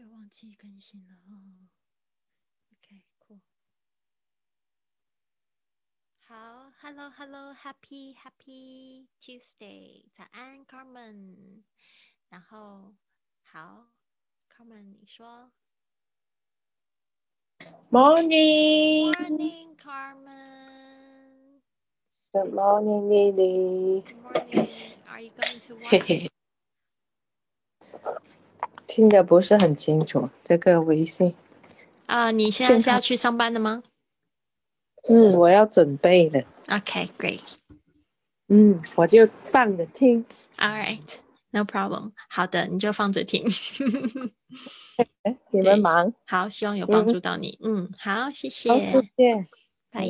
又忘记更新了哦。OK，cool。好，Hello，Hello，Happy Happy Tuesday，早安，Carmen。然后，好，Carmen，你说。Morning。Morning, Carmen. Good morning, Lily. Good morning. Are you going to work? 听的不是很清楚，这个微信。啊，你现在是要去上班的吗？嗯，我要准备的。Okay, great. 嗯，我就放着听。All right, no problem. 好的，你就放着听。你们忙。好，希望有帮助到你。嗯，好，谢谢。谢谢。拜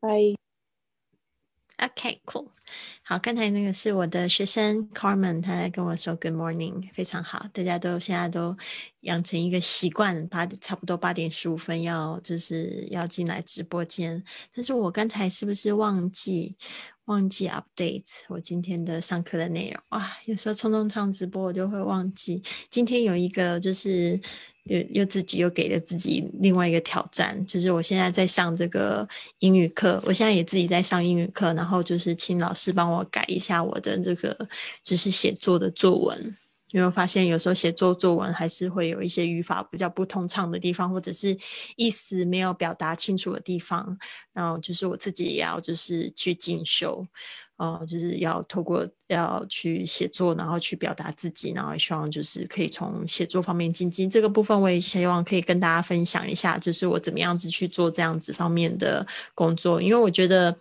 拜。OK，cool。好，刚才那个是我的学生 Carmen，他在跟我说 Good morning，非常好。大家都现在都养成一个习惯，八差不多八点十五分要就是要进来直播间。但是我刚才是不是忘记忘记 update 我今天的上课的内容？哇，有时候匆匆唱直播我就会忘记。今天有一个就是。又又自己又给了自己另外一个挑战，就是我现在在上这个英语课，我现在也自己在上英语课，然后就是请老师帮我改一下我的这个就是写作的作文，因为我发现有时候写作作文还是会有一些语法比较不通畅的地方，或者是意思没有表达清楚的地方，然后就是我自己也要就是去进修。哦，就是要透过要去写作，然后去表达自己，然后希望就是可以从写作方面进进这个部分，我也希望可以跟大家分享一下，就是我怎么样子去做这样子方面的工作，因为我觉得。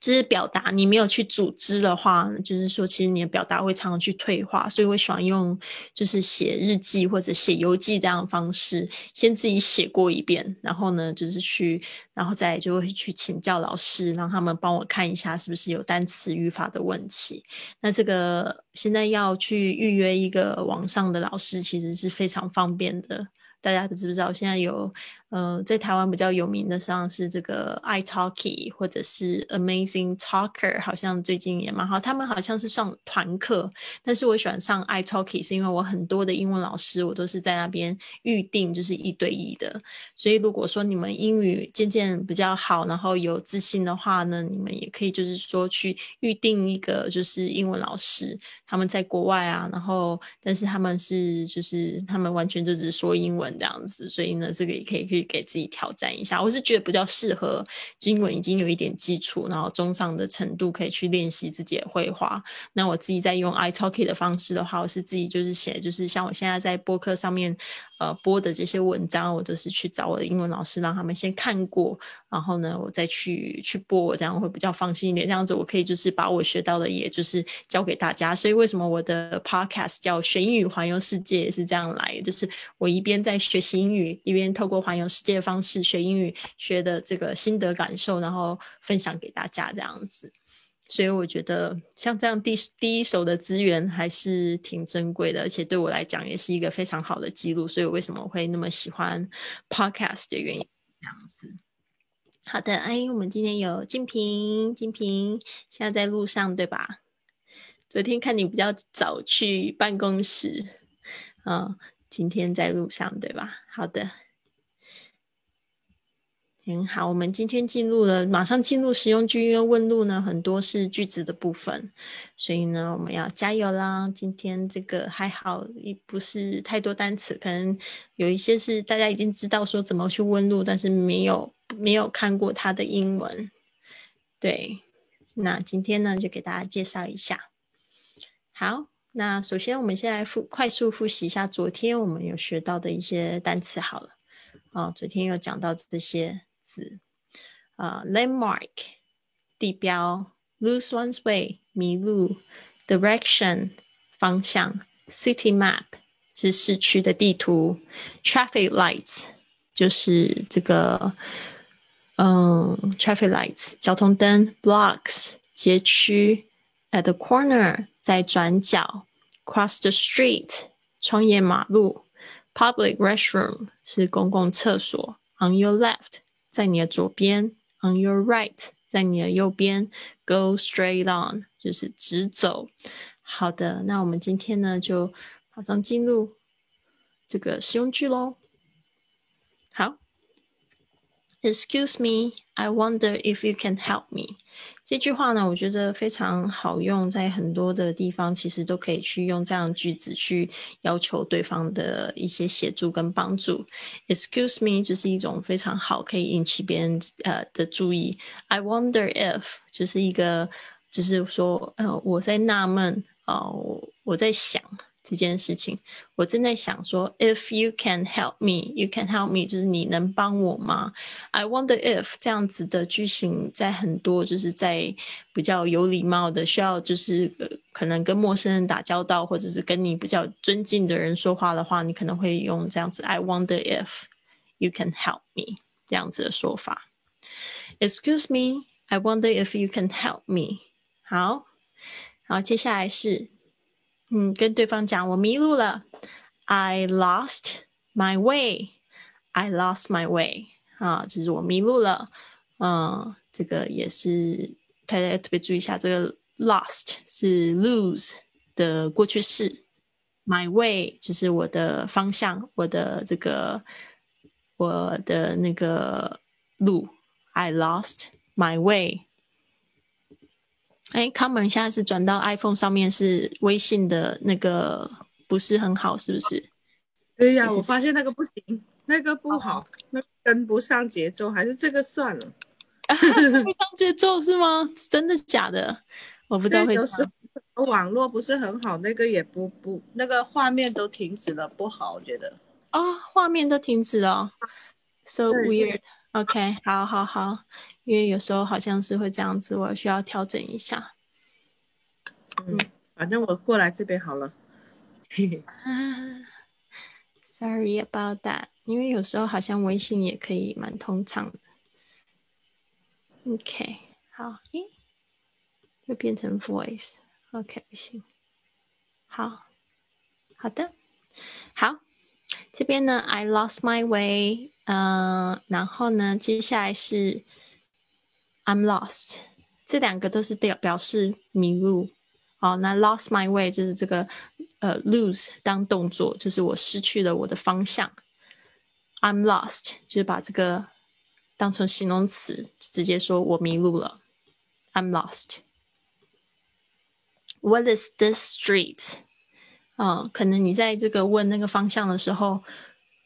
就是表达，你没有去组织的话，就是说，其实你的表达会常常去退化，所以我喜欢用就是写日记或者写游记这样的方式，先自己写过一遍，然后呢，就是去，然后再就会去请教老师，让他们帮我看一下是不是有单词语法的问题。那这个现在要去预约一个网上的老师，其实是非常方便的。大家知不知道？现在有呃，在台湾比较有名的，像是这个 iTalki 或者是 Amazing Talker，好像最近也蛮好。他们好像是上团课，但是我喜欢上 iTalki，是因为我很多的英文老师，我都是在那边预定，就是一对一的。所以如果说你们英语渐渐比较好，然后有自信的话呢，你们也可以就是说去预定一个就是英文老师，他们在国外啊，然后但是他们是就是他们完全就只说英文。这样子，所以呢，这个也可以可给自己挑战一下。我是觉得比较适合英文已经有一点基础，然后中上的程度可以去练习自己的绘画。那我自己在用 iTalki 的方式的话，我是自己就是写，就是像我现在在播客上面。呃，播的这些文章，我都是去找我的英文老师，让他们先看过，然后呢，我再去去播，这样会比较放心一点。这样子，我可以就是把我学到的，也就是教给大家。所以，为什么我的 podcast 叫“学英语环游世界”也是这样来，就是我一边在学习英语，一边透过环游世界方式学英语，学的这个心得感受，然后分享给大家这样子。所以我觉得像这样第第一手的资源还是挺珍贵的，而且对我来讲也是一个非常好的记录。所以我为什么会那么喜欢 podcast 的原因，这样子。好的，哎，我们今天有金平，金平现在在路上对吧？昨天看你比较早去办公室，嗯，今天在路上对吧？好的。很好，我们今天进入了，马上进入实用句，因为问路呢很多是句子的部分，所以呢我们要加油啦！今天这个还好，也不是太多单词，可能有一些是大家已经知道说怎么去问路，但是没有没有看过它的英文。对，那今天呢就给大家介绍一下。好，那首先我们先来复快速复习一下昨天我们有学到的一些单词。好了，啊，昨天有讲到这些。字啊，landmark 地标，lose one's way 迷路，direction 方向，city map 是市区的地图，traffic lights 就是这个嗯，traffic lights 交通灯，blocks 街区，at the corner 在转角，cross the street 穿越马路，public restroom 是公共厕所，on your left。 在你的左边，on your right，在你的右边，go straight on，就是直走。好的，那我们今天呢就马上进入这个实用句喽。好，Excuse me, I wonder if you can help me。这句话呢，我觉得非常好用，在很多的地方其实都可以去用这样的句子去要求对方的一些协助跟帮助。Excuse me 就是一种非常好可以引起别人呃的注意。I wonder if 就是一个就是说呃我在纳闷啊，我我在想。这件事情，我正在想说，if you can help me, you can help me，就是你能帮我吗？I wonder if 这样子的句型，在很多就是在比较有礼貌的，需要就是，可能跟陌生人打交道，或者是跟你比较尊敬的人说话的话，你可能会用这样子，I wonder if you can help me 这样子的说法。Excuse me, I wonder if you can help me。好，好，接下来是。嗯，跟对方讲我迷路了，I lost my way. I lost my way 啊，就是我迷路了。嗯，这个也是大家特别注意一下，这个 lost 是 lose 的过去式，my way 就是我的方向，我的这个我的那个路。I lost my way. 哎，Common 现在是转到 iPhone 上面，是微信的那个不是很好，是不是？对呀，我发现那个不行，那个不好，那跟不上节奏，还是这个算了。跟 不上节奏是吗？真的假的？我不知道会。网络不是很好，那个也不不，那个画面都停止了，不好，我觉得。啊，画面都停止了，so weird。OK，好好好。因为有时候好像是会这样子，我需要调整一下。嗯，反正我过来这边好了。啊 Sorry about that，因为有时候好像微信也可以蛮通畅的。OK，好，咦，又变成 Voice，OK 不行。好，好的，好，这边呢，I lost my way，嗯，然后呢，接下来是。I'm lost，这两个都是表表示迷路。好，那 lost my way 就是这个呃 lose 当动作，就是我失去了我的方向。I'm lost 就是把这个当成形容词，直接说我迷路了。I'm lost。What is this street？啊，可能你在这个问那个方向的时候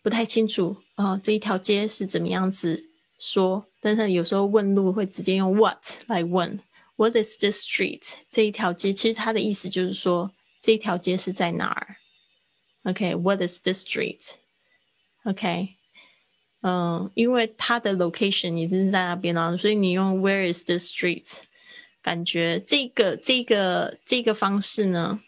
不太清楚啊，这一条街是怎么样子说。但是有时候问路会直接用 what 来问，What is this street？这一条街，其实它的意思就是说这一条街是在哪儿。OK，What is this street？OK，嗯，因为它的 location 已经是在那边了，所以你用 Where is this street？感觉这个这个这个方式呢，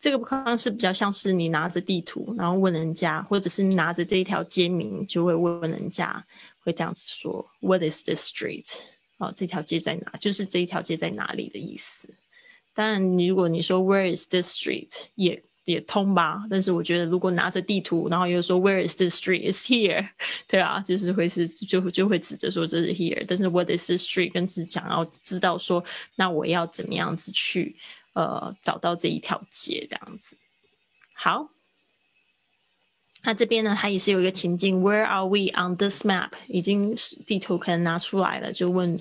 这个方式比较像是你拿着地图，然后问人家，或者是拿着这一条街名，就会问人家。会这样子说，What is this street？哦，这条街在哪？就是这一条街在哪里的意思。当然，如果你说 Where is this street？也也通吧。但是我觉得，如果拿着地图，然后又说 Where is this street？Is here？对啊，就是会是就就会指着说这是 here。但是 What is this street？更是想要知道说，那我要怎么样子去呃找到这一条街这样子。好。那这边呢，它也是有一个情境，Where are we on this map？已经地图可能拿出来了，就问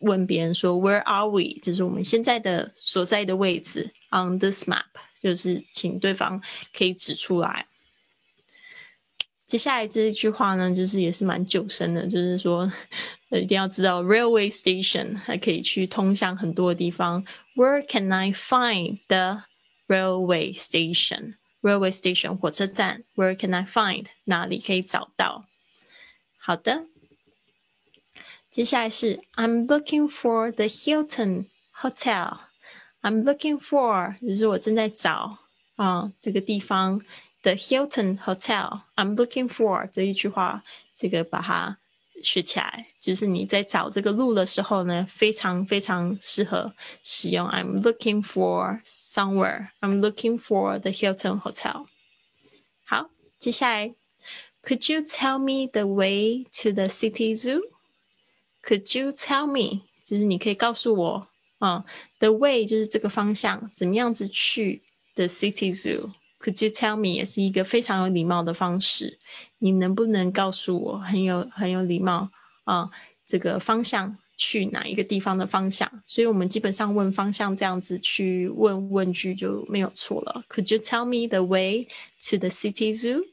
问别人说，Where are we？就是我们现在的所在的位置，on this map，就是请对方可以指出来。接下来这一句话呢，就是也是蛮久深的，就是说一定要知道，railway station 还可以去通向很多的地方。Where can I find the railway station？station？Railway station 火车站，Where can I find 哪里可以找到？好的，接下来是 I'm looking for the Hilton Hotel。I'm looking for 就是我正在找啊这个地方的 Hilton Hotel。I'm looking for 这一句话，这个把它。 学起来，就是你在找这个路的时候呢，非常非常适合使用。I'm looking for somewhere. I'm looking for the Hilton Hotel. 好，接下来，Could you tell me the way to the city zoo? Could you tell me？就是你可以告诉我啊，the way 就是这个方向，怎么样子去 the city zoo？Could you tell me 也是一个非常有礼貌的方式。你能不能告诉我很有很有礼貌啊？这个方向去哪一个地方的方向？所以我们基本上问方向这样子去问问句就没有错了。Could you tell me the way to the city zoo？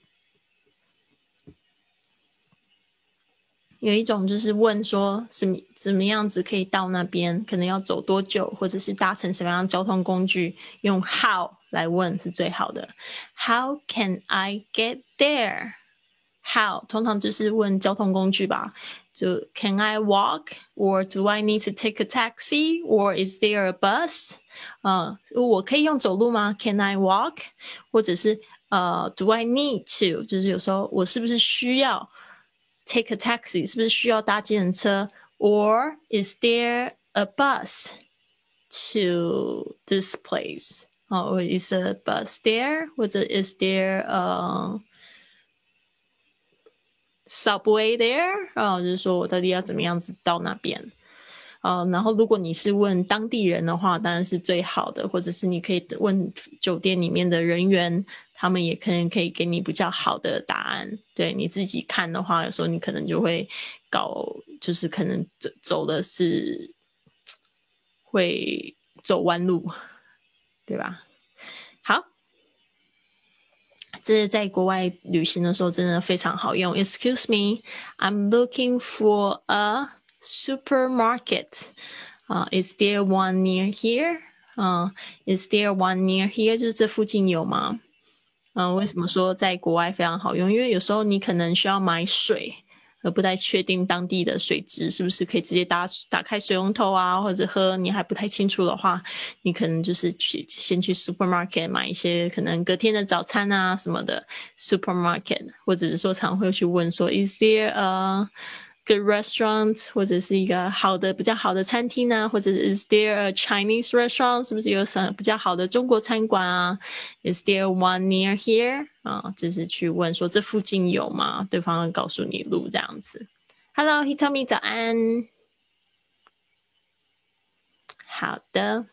有一种就是问说什么怎么样子可以到那边，可能要走多久，或者是搭乘什么样交通工具，用 how 来问是最好的。How can I get there？How 通常就是问交通工具吧，就 Can I walk or do I need to take a taxi or is there a bus？啊，我可以用走路吗？Can I walk？或者是呃，Do I need to？就是有时候我是不是需要？take a taxi 是不是需要搭计程车？Or is there a bus to this place? Or is a bus there? 或者 is there a subway there? 啊，就是说我到底要怎么样子到那边？啊，然后如果你是问当地人的话，当然是最好的，或者是你可以问酒店里面的人员。他们也可能可以给你比较好的答案。对你自己看的话，有时候你可能就会搞，就是可能走走的是会走弯路，对吧？好，这是在国外旅行的时候真的非常好用。Excuse me, I'm looking for a supermarket. 啊，Is there one near here? 啊，Is there one near here? 就是这附近有吗？嗯，为什么说在国外非常好用？因为有时候你可能需要买水，而不太确定当地的水质是不是可以直接打打开水龙头啊，或者喝，你还不太清楚的话，你可能就是去先去 supermarket 买一些可能隔天的早餐啊什么的 supermarket，或者是说常会去问说 is there a good restaurant 或者是一个好的比较好的餐厅呢，或者是 is there a Chinese restaurant 是不是有什比较好的中国餐馆啊？Is there one near here 啊？就是去问说这附近有吗？对方会告诉你路这样子。Hello，he told me 早安。好的，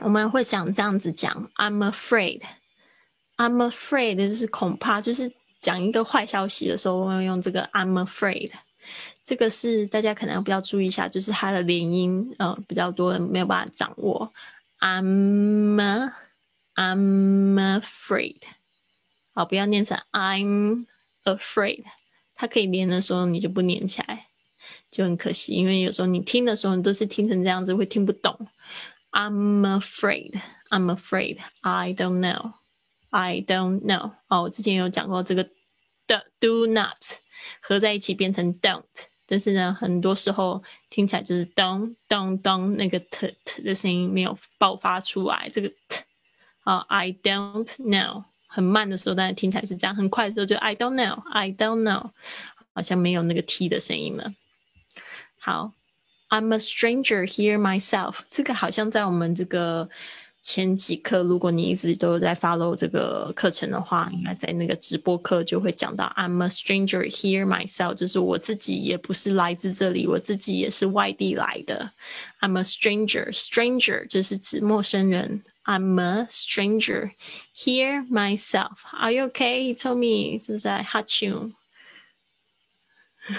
我们会想这样子讲，I'm afraid，I'm afraid 就是恐怕就是。讲一个坏消息的时候，我会用这个 "I'm afraid"，这个是大家可能要比较注意一下，就是它的连音，呃，比较多人没有办法掌握。I'm I'm afraid，好，不要念成 I'm afraid，它可以连的时候你就不连起来，就很可惜，因为有时候你听的时候你都是听成这样子，会听不懂。I'm afraid, I'm afraid, I don't know, I don't know。哦，我之前有讲过这个。的 do not 合在一起变成 don't，但是呢，很多时候听起来就是咚咚咚，那个 t t 的声音没有爆发出来。这个 t 啊，I don't know，很慢的时候，但是听起来是这样；很快的时候就 I don't know，I don't know，好像没有那个 t 的声音了。好，I'm a stranger here myself，这个好像在我们这个。前几课，如果你一直都在 follow 这个课程的话，应该在那个直播课就会讲到 I'm a stranger here myself，就是我自己也不是来自这里，我自己也是外地来的。I'm a stranger，stranger 就是指陌生人。I'm a stranger here myself. Are you okay? He told me 是在 hurt you.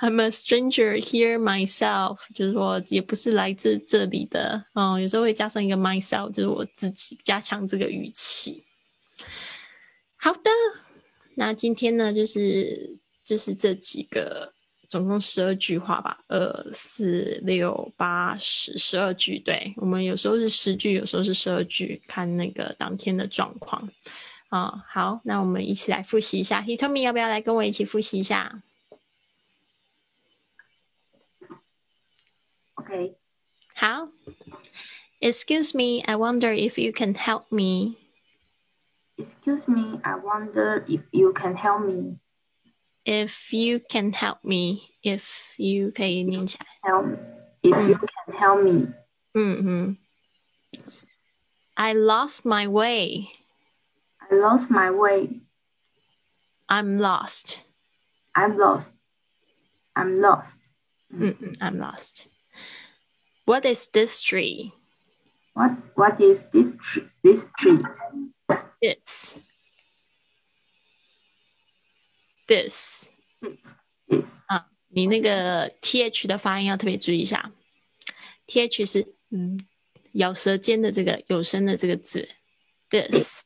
I'm a stranger here myself，就是说也不是来自这里的，嗯，有时候会加上一个 myself，就是我自己，加强这个语气。好的，那今天呢，就是就是这几个， 总共十二句话吧，二四六八十，十二句。对我们有时候是十句，有时候是十二句，看那个当天的状况。啊，好，那我们一起来复习一下。He told me 要不要来跟我一起复习一下？Okay. How? Excuse me, I wonder if you can help me. Excuse me, I wonder if you can help me. If you can help me, if you 可以念起来。Help, if you can help me. 嗯嗯。I lost my way. I lost my way. I'm lost. I'm lost. I'm lost. 嗯嗯，I'm lost. What is this tree? What What is this tr- this street? this。嗯啊，你那个 th 的发音要特别注意一下，th 是嗯咬舌尖的这个有声的这个字，this。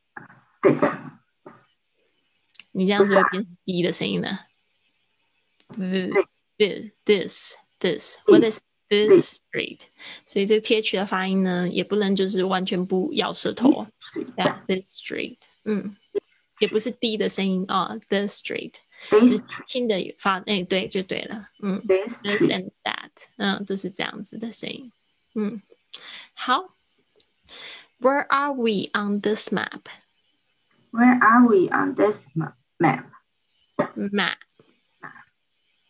你这样子会变成 b 的声音呢？this this this what is this street？所以这个 th 的发音呢，也不能就是完全不咬舌头。yeah, this street，嗯，也不是 d 的声音啊、哦、，this street。This 是轻的发，哎，对，就对了，嗯。 this this street. and that，嗯，就是这样子的声音。嗯，好。Where are we on this map? Where are we on this ma- map? Map。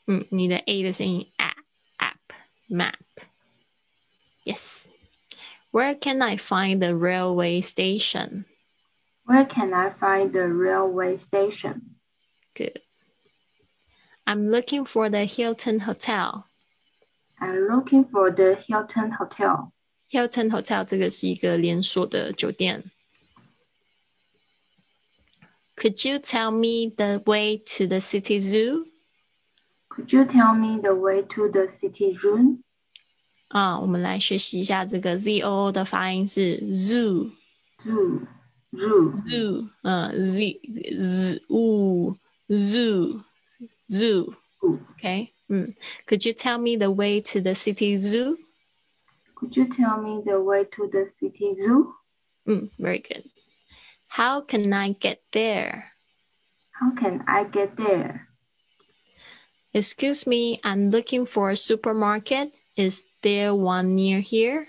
嗯，你的 a 的声音 a app map。Yes. Where can I find the railway station? Where can I find the railway station? Good. I'm looking for the Hilton Hotel. I'm looking for the Hilton Hotel. Hilton Hotel 这个是一个连锁的酒店。Could you tell me the way to the city zoo? Could you tell me the way to the city zoo? 啊，我们来学习一下这个 z o o 的发音是 zoo Zoo. Zoo. zoo，嗯，z z u zoo zoo。Zoo. Mm. Could you tell me the way to the city zoo? Could you tell me the way to the city zoo? Mm, very good. How can I get there? How can I get there? Excuse me, I'm looking for a supermarket. Is there one near here?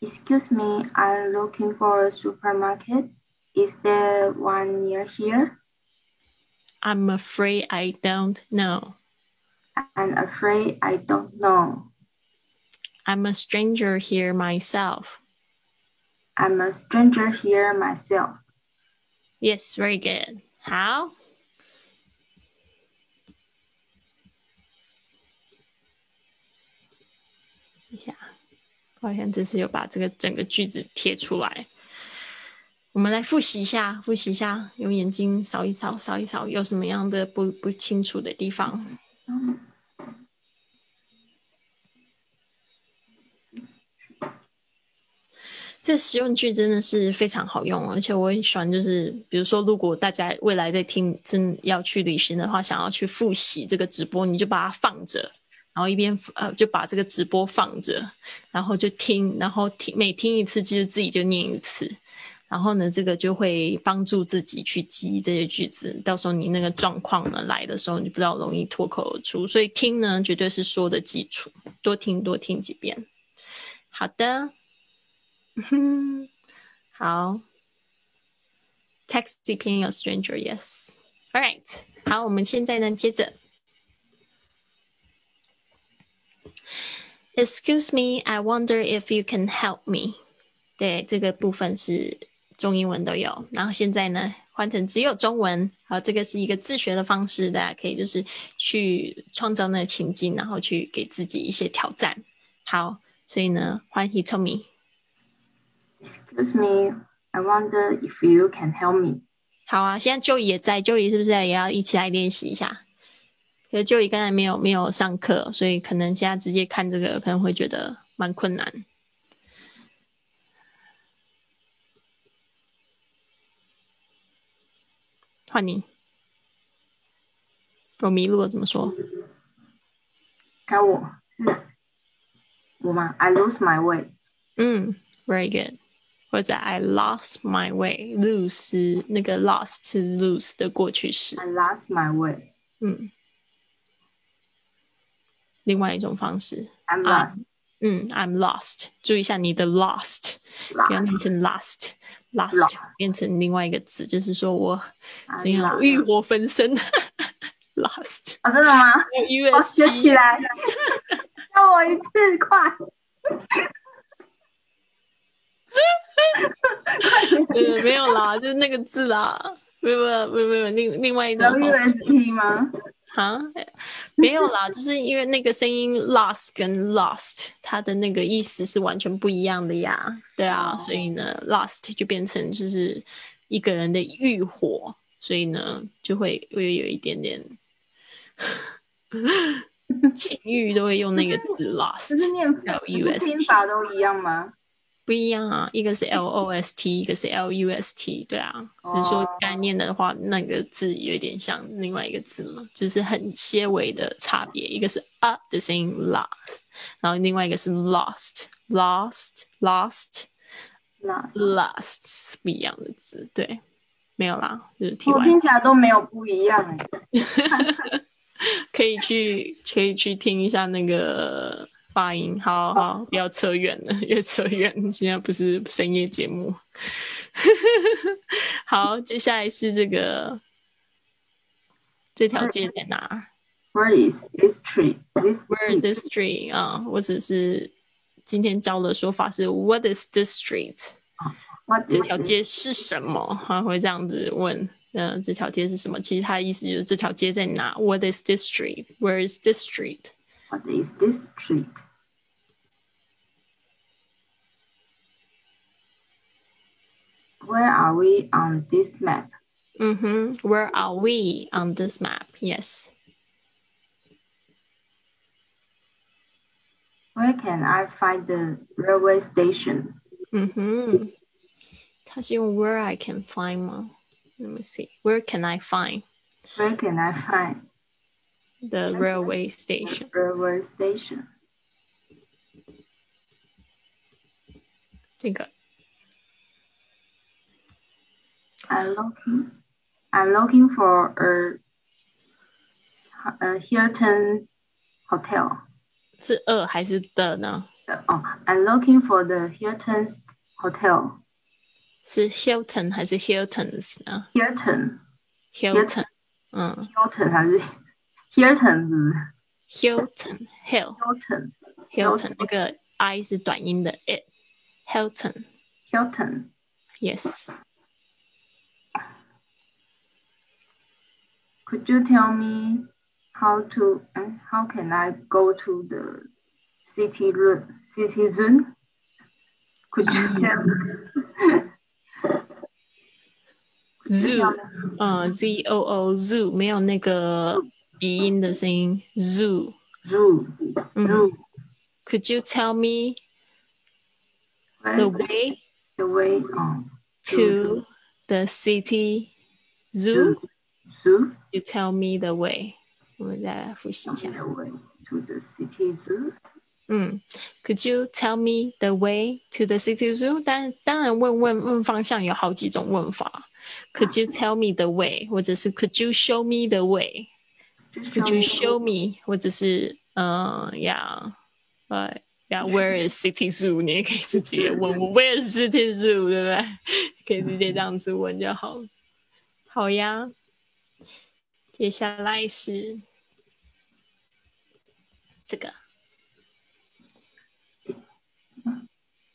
Excuse me, I'm looking for a supermarket. Is there one near here? I'm afraid I don't know. I'm afraid I don't know. I'm a stranger here myself. I'm a stranger here myself. Yes, very good. 好。一下，好像这次有把这个整个句子贴出来。 我们来复习一下，复习一下，用眼睛扫一扫，扫一扫，有什么样的不不清楚的地方？这实用句真的是非常好用，而且我很喜欢。就是比如说，如果大家未来在听，真要去旅行的话，想要去复习这个直播，你就把它放着，然后一边呃就把这个直播放着，然后就听，然后听每听一次，就是自己就念一次。然后呢，这个就会帮助自己去记这些句子。到时候你那个状况呢来的时候，你不知道容易脱口而出。所以听呢，绝对是说的基础，多听多听几遍。好的。好，Taxi being a stranger, yes. All right，好，我们现在呢，接着。Excuse me, I wonder if you can help me. 对，这个部分是中英文都有。然后现在呢，换成只有中文。好，这个是一个自学的方式，大家可以就是去创造那个情境，然后去给自己一些挑战。好，所以呢，欢迎 told me。Excuse me, I wonder if you can help me. 好啊，现在就也在，就也是不是也要一起来练习一下？可是就也刚才没有没有上课，所以可能现在直接看这个可能会觉得蛮困难。换你，我迷路了，怎么说？该我是我吗？I lose my way. 嗯，very good。或者 I lost my way。lose 是那个 lost 是 lose 的过去式。I lost my way. 嗯，另外一种方式。I'm 啊 lost. 嗯，I'm lost。注意一下你的 lost，不要念成 lost。Lost 变成另外一个字，就是说我怎样欲火焚身。last 啊，真的吗？有我学起。来，让我一次，快！呃，没有啦，就是那个字啦。没有没有没有没有另另外一种有方式 USB 吗？啊，没有啦，就是因为那个声音 lost 跟 lost，它的那个意思是完全不一样的呀。对啊，所以呢，lost 就变成就是一个人的欲火，所以呢就会会有一点点 情欲都会用那个字 lost。是念 L 不 U 是 S 拼法都一样吗？不一样啊，一个是 L O S T，一个是 L U S T，对啊，只是说哦概念的话，那个字有点像另外一个字嘛，就是很些微的差别，一个是 a 的声音 lost，然后另外一个是 lost，lost，lost，lost 不一样的字，对，没有啦，就是听我听起来都没有不一样哎。可以去可以去听一下那个发音，好好，不要扯远了，越扯远，现在不是深夜节目。好，接下来是这个这条街在哪 Where is this tree? This？Where tree. this street 啊，或者是今天教的说法是 What is this street？What 这条街是什么？他会这样子问。嗯、这条街是什么？其实他的意思就是这条街在哪？What is this street? Where is this street? What is this street? Where are we on this map? Mm-hmm. Where are we on this map? Yes. Where can I find the railway station? Mm-hmm. 它是用 where I can find 吗？Let me see. Where can I find Where can I find the railway the station? railway station? 这个 I'm looking. I'm looking for a, a Hilton hotel. 是二还是的呢？ Oh, I'm looking for the Hilton hotel. 是 Hilton 还是 Hiltons 呢 Hilton, ？Hilton，嗯 Hilton 还是 Hilton 是不是，Hilton Hill Hilton Hilton 那个 I 是短音的 it Hilton Hilton. yes Could you tell me how to uh, how can I go to the city road citizen? Could you tell me? zoo 嗯 Z O O zoo 没有那个 鼻音的声音 zoo Zoo, 嗯 zoo. Could you tell me Where the way the way on to the city zoo? zoo? You tell me the way. 我们再来复习一 Tell 下 me。the way to the city zoo. 嗯，Could you tell me the way to the city zoo？但当然问问问方向有好几种问法。Could you tell me the way？或者是 Could you show me the way？ Could you show me？或者是嗯呀，呃呀，Where is city zoo？你也可以直接问我 Where is city zoo？对不对？可以直接这样子问就好。好呀，接下来是这个。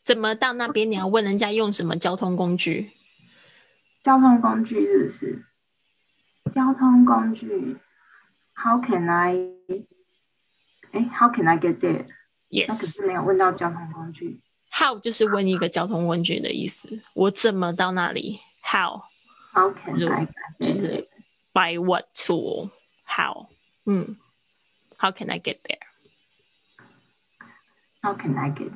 怎么到那边？你要问人家用什么交通工具？交通工具是不是？交通工具 ，How can I？哎，How can I get there？那可 Yes，是没有问到交通工具。 how 就是问一个交通工具的意思。我怎么到那里？How How can 就 I get 就 there？是 by what tool？How？嗯，How can I get there？ How can I get?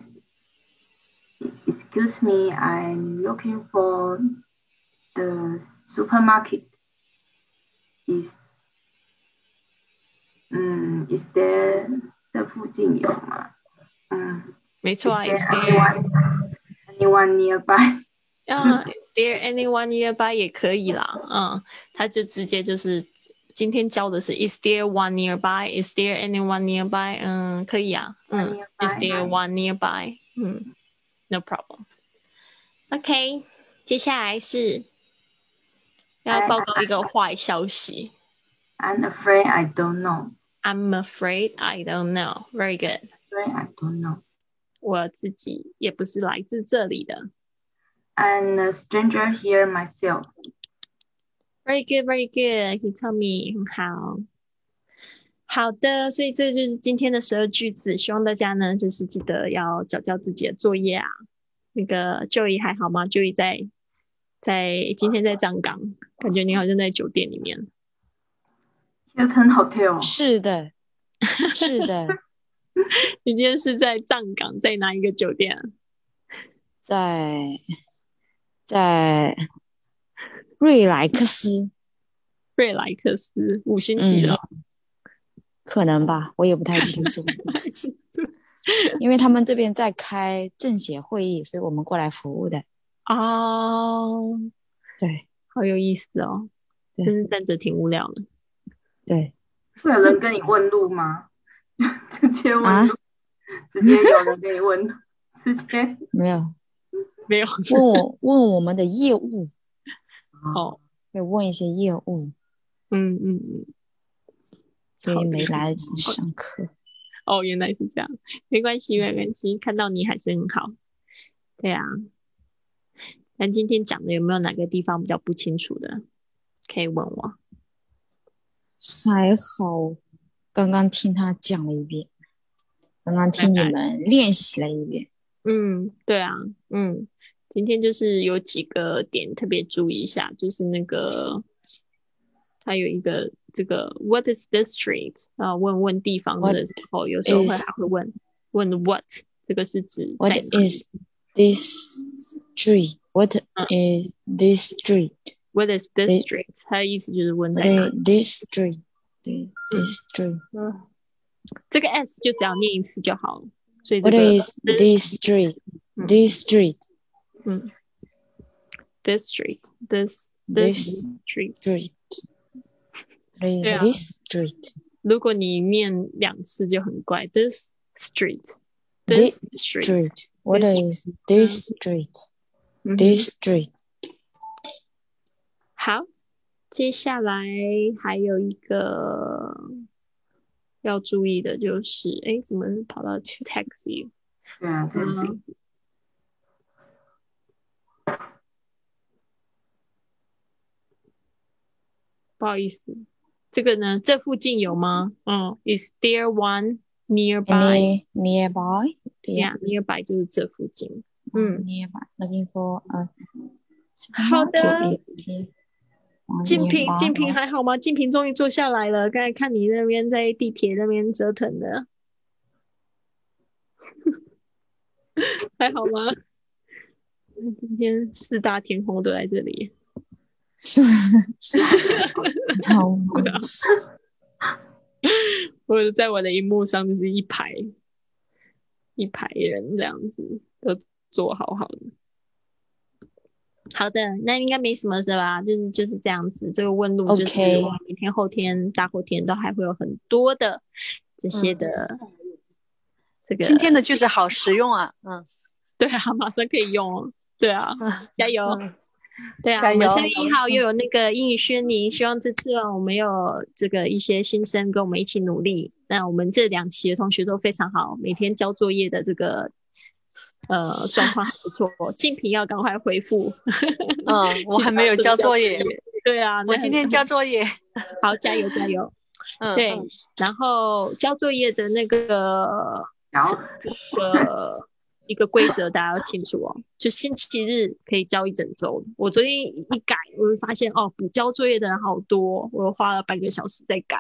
Excuse me, I'm looking for the supermarket. Is 嗯，Is there 这附近有吗？嗯，Is 没错啊 there ，Is there anyone anyone nearby? 啊，Is there anyone nearby 也可以啦。嗯，他就直接就是今天教的是 Is there one nearby? Is there anyone nearby? 嗯，可以啊。嗯 One，Is there nearby one nearby? 嗯，No problem. OK，接下来是要报告一个坏消息。 I'm afraid I don't know. I'm afraid I don't know. Very good. Afraid I don't know. 我自己也不是来自这里的。I'm a stranger here myself. Very good, very good. You tell me 很好。好的，所以这就是今天的十二句子，希望大家呢就是记得要交交自己的作业啊。那个 Joey 还好吗？Joey 在在今天在站岗，感觉你好像在酒店里面。Hilton Hotel。是的，是的。你今天是在站岗，在哪一个酒店？在在瑞莱克斯。瑞莱克斯五星级的。可能吧，我也不太清楚，因为他们这边在开政协会议，所以我们过来服务的。哦，对，好有意思哦，真是站着挺无聊的。对，会有人跟你问路吗？直接问路，直接有人跟你问路，直接。没有，没有。问我问我们的业务，哦，会问一些业务，嗯嗯嗯。所以没来得及上课。哦，原来是这样，没关系，没关系，看到你还是很好。对啊，那今天讲的有没有哪个地方比较不清楚的，可以问我。还好，刚刚听他讲了一遍，刚刚听你们练习了一遍。嗯，对啊，嗯，今天就是有几个点特别注意一下，就是那个。他有一个这个 What is this street 啊？问问地方的时候，有时候会还会问问 What 这个是指 What is this street? What is this street? What is this street? 它的意思就是问在哪。This street, this street. 嗯，这个 s 就只要念一次就好了。所以 What is this street? This street. 嗯，this street, this this street. This street，如果你念两次就很怪。This street，this street，What is this street？This street。 好，接下来还有一个要注意的就是，哎，怎么跑到 taxi？对啊，taxi。不好意思。这个呢？这附近有吗？嗯，Is there one nearby? Nearby? Yeah, nearby 就是这附近。嗯，nearby looking for a，好的。静平，静平还好吗？静平终于坐下来了。刚才看你那边在地铁那边折腾的，还好吗？今天四大天后都在这里。是，超酷！我在我的荧幕上就是一排一排人这样子，都坐好好的。好的，那应该没什么是吧？就是就是这样子。这个问路就是明天、后天、大后天都还会有很多的这些的。这个今天的句子好实用啊！嗯，对啊，马上可以用。对啊，加油！对啊，我们三月一号又有那个英语宣宁，希望这次我们有这个一些新生跟我们一起努力。那我们这两期的同学都非常好，每天交作业的这个呃状况还不错。静平要赶快恢复。嗯，我还没有交作业。对啊，我今天交作业。好，加油加油。嗯，对，然后交作业的那个这个。一个规则大家要清楚哦，就星期日可以交一整周。我昨天一改，我就发现哦，补交作业的人好多，我花了半个小时在改。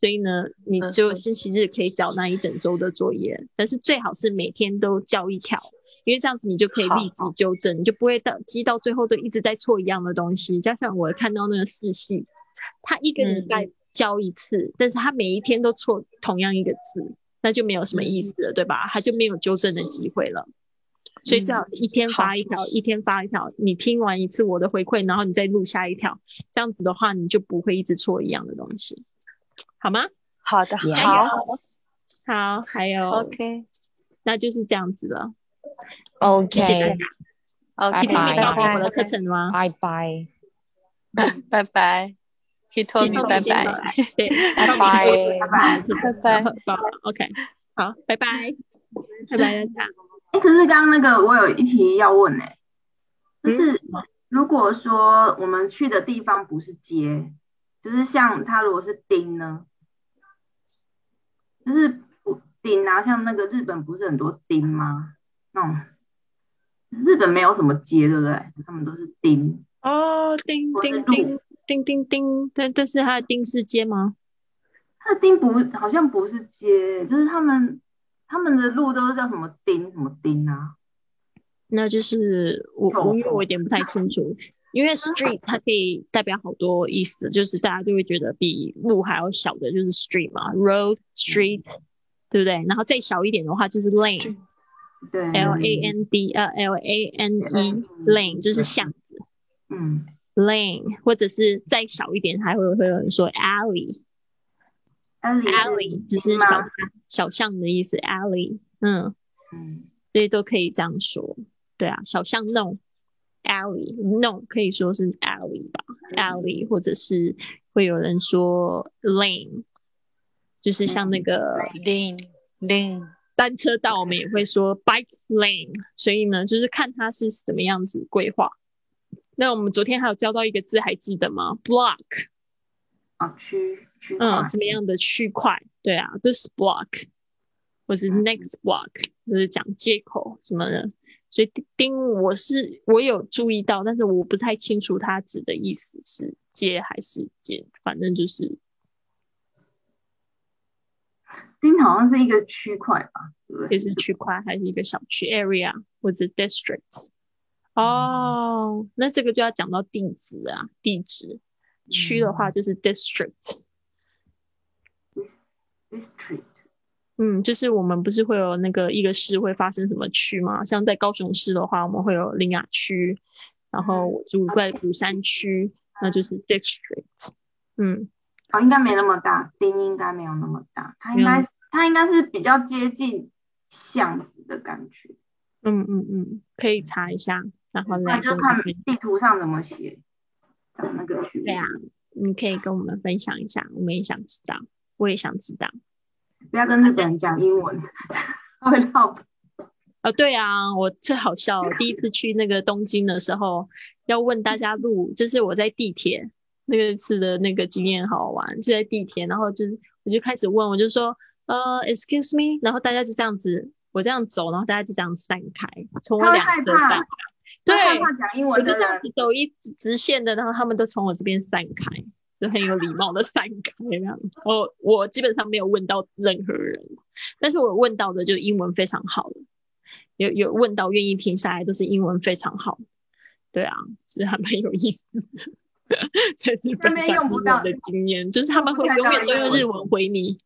所以呢，你只有星期日可以交那一整周的作业，但是最好是每天都交一条，因为这样子你就可以立即纠正，你就不会到积到最后都一直在错一样的东西。加上我看到那个四系，他一个礼拜教一次，但是他每一天都错同样一个字。那就没有什么意思了，对吧？他就没有纠正的机会了。所以最好一天发一条，一天发一条。你听完一次我的回馈，然后你再录下一条，这样子的话，你就不会一直错一样的东西，好吗？好的，好，好，还有，OK，那就是这样子了。OK，OK，今天没报我的课程吗？拜拜，拜拜。可以托你拜拜，对，拜拜，拜拜，拜拜，OK，好，拜拜，拜拜，大家。哎，可是刚刚那个我有一题要问呢，就是如果说我们去的地方不是街，就是像它如果是町呢？就是丁啊，像那个日本不是很多丁吗？那种日本没有什么街，对不对？他们都是丁。哦，丁丁丁丁丁丁，但但是它的丁是街吗？它的丁不好像不是街，就是他们他们的路都是叫什么丁什么丁啊？那就是我我因为我有点不太清楚，因为 street 它可以代表好多意思，就是大家就会觉得比路还要小的就是 street 嘛，road street，对不对？然后再小一点的话就是 lane，对，l a n d 呃 l a n e lane 就是巷子，嗯，lane 或者是再小一点还会会有人说 alley。alley 只是小小巷的意思，alley，嗯。嗯，所以都可以这样说，对啊，小巷弄 alley no 可以说是 alley 吧，alley 或者是会有人说 lane，就是像那个 lane lane 单车道，我们也会说 bike lane，所以呢，就是看它是怎么样子规划。那我们昨天还有教到一个字，还记得吗？block 啊，区区嗯，什么样的区块？对啊，this block 或是 next block，就是讲接口什么的。所以丁我是我有注意到，但是我不太清楚它指的意思是接还是接，反正就是丁好像是一个区块吧，对不对？也是区块还是一个小区 area 或者 district。哦，那这个就要讲到地址啊，地址区的话就是 district。district 嗯，就是我们不是会有那个一个市会发生什么区吗？像在高雄市的话，我们会有林雅区，然后我住在鼓山区，那就是 district。嗯，哦，应该没那么大，丁应该没有那么大，它应该它应该是比较接近巷子的感觉。嗯嗯嗯，可以查一下，然后来那就看地图上怎么写，找那个区。对啊，你可以跟我们分享一下，我们也想知道，我也想知道。不要跟日本人讲英文，他会绕。哦，对啊，我最好笑，第一次去那个东京的时候，要问大家路，就是我在地铁那个次的那个经验好玩，就在地铁，然后就是我就开始问，我就说，呃，excuse me，然后大家就这样子，我这样走，然后大家就这样散开，从我两侧散开，对，害怕讲英我文我就这样子走一直直线的，然后他们都从我这边散开。就很有礼貌的散开这样，我我基本上没有问到任何人，但是我问到的就英文非常好的，有有问到愿意停下来都是英文非常好，对啊，所以还蛮有意思的，在日本用不到的经验，就是他们会永远都用日文回你，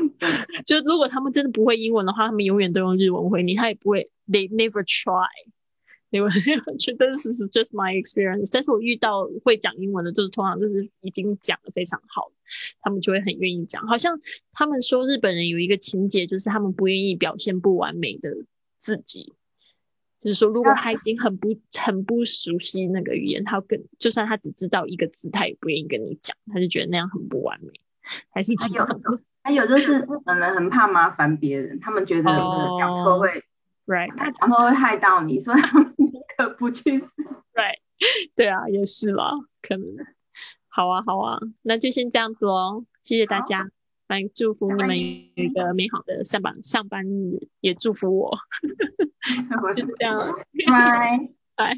就如果他们真的不会英文的话，他们永远都用日文回你，他也不会，they never try。因为觉得是 just my experience，但是我遇到会讲英文的，就是通常就是已经讲的非常好，他们就会很愿意讲。好像他们说日本人有一个情节，就是他们不愿意表现不完美的自己，就是说如果他已经很不很不熟悉那个语言，他跟就算他只知道一个字，他也不愿意跟你讲，他就觉得那样很不完美，还是还有还有就是日本人很怕麻烦别人，他们觉得讲错会。Oh. Right，他讲错会害到你，所以他们宁可不去死。Right，对啊，也是啦，可能。好啊，好啊，那就先这样子喽，谢谢大家，来祝福你们一个美好的上班上班日也祝福我。就是这样。拜。拜。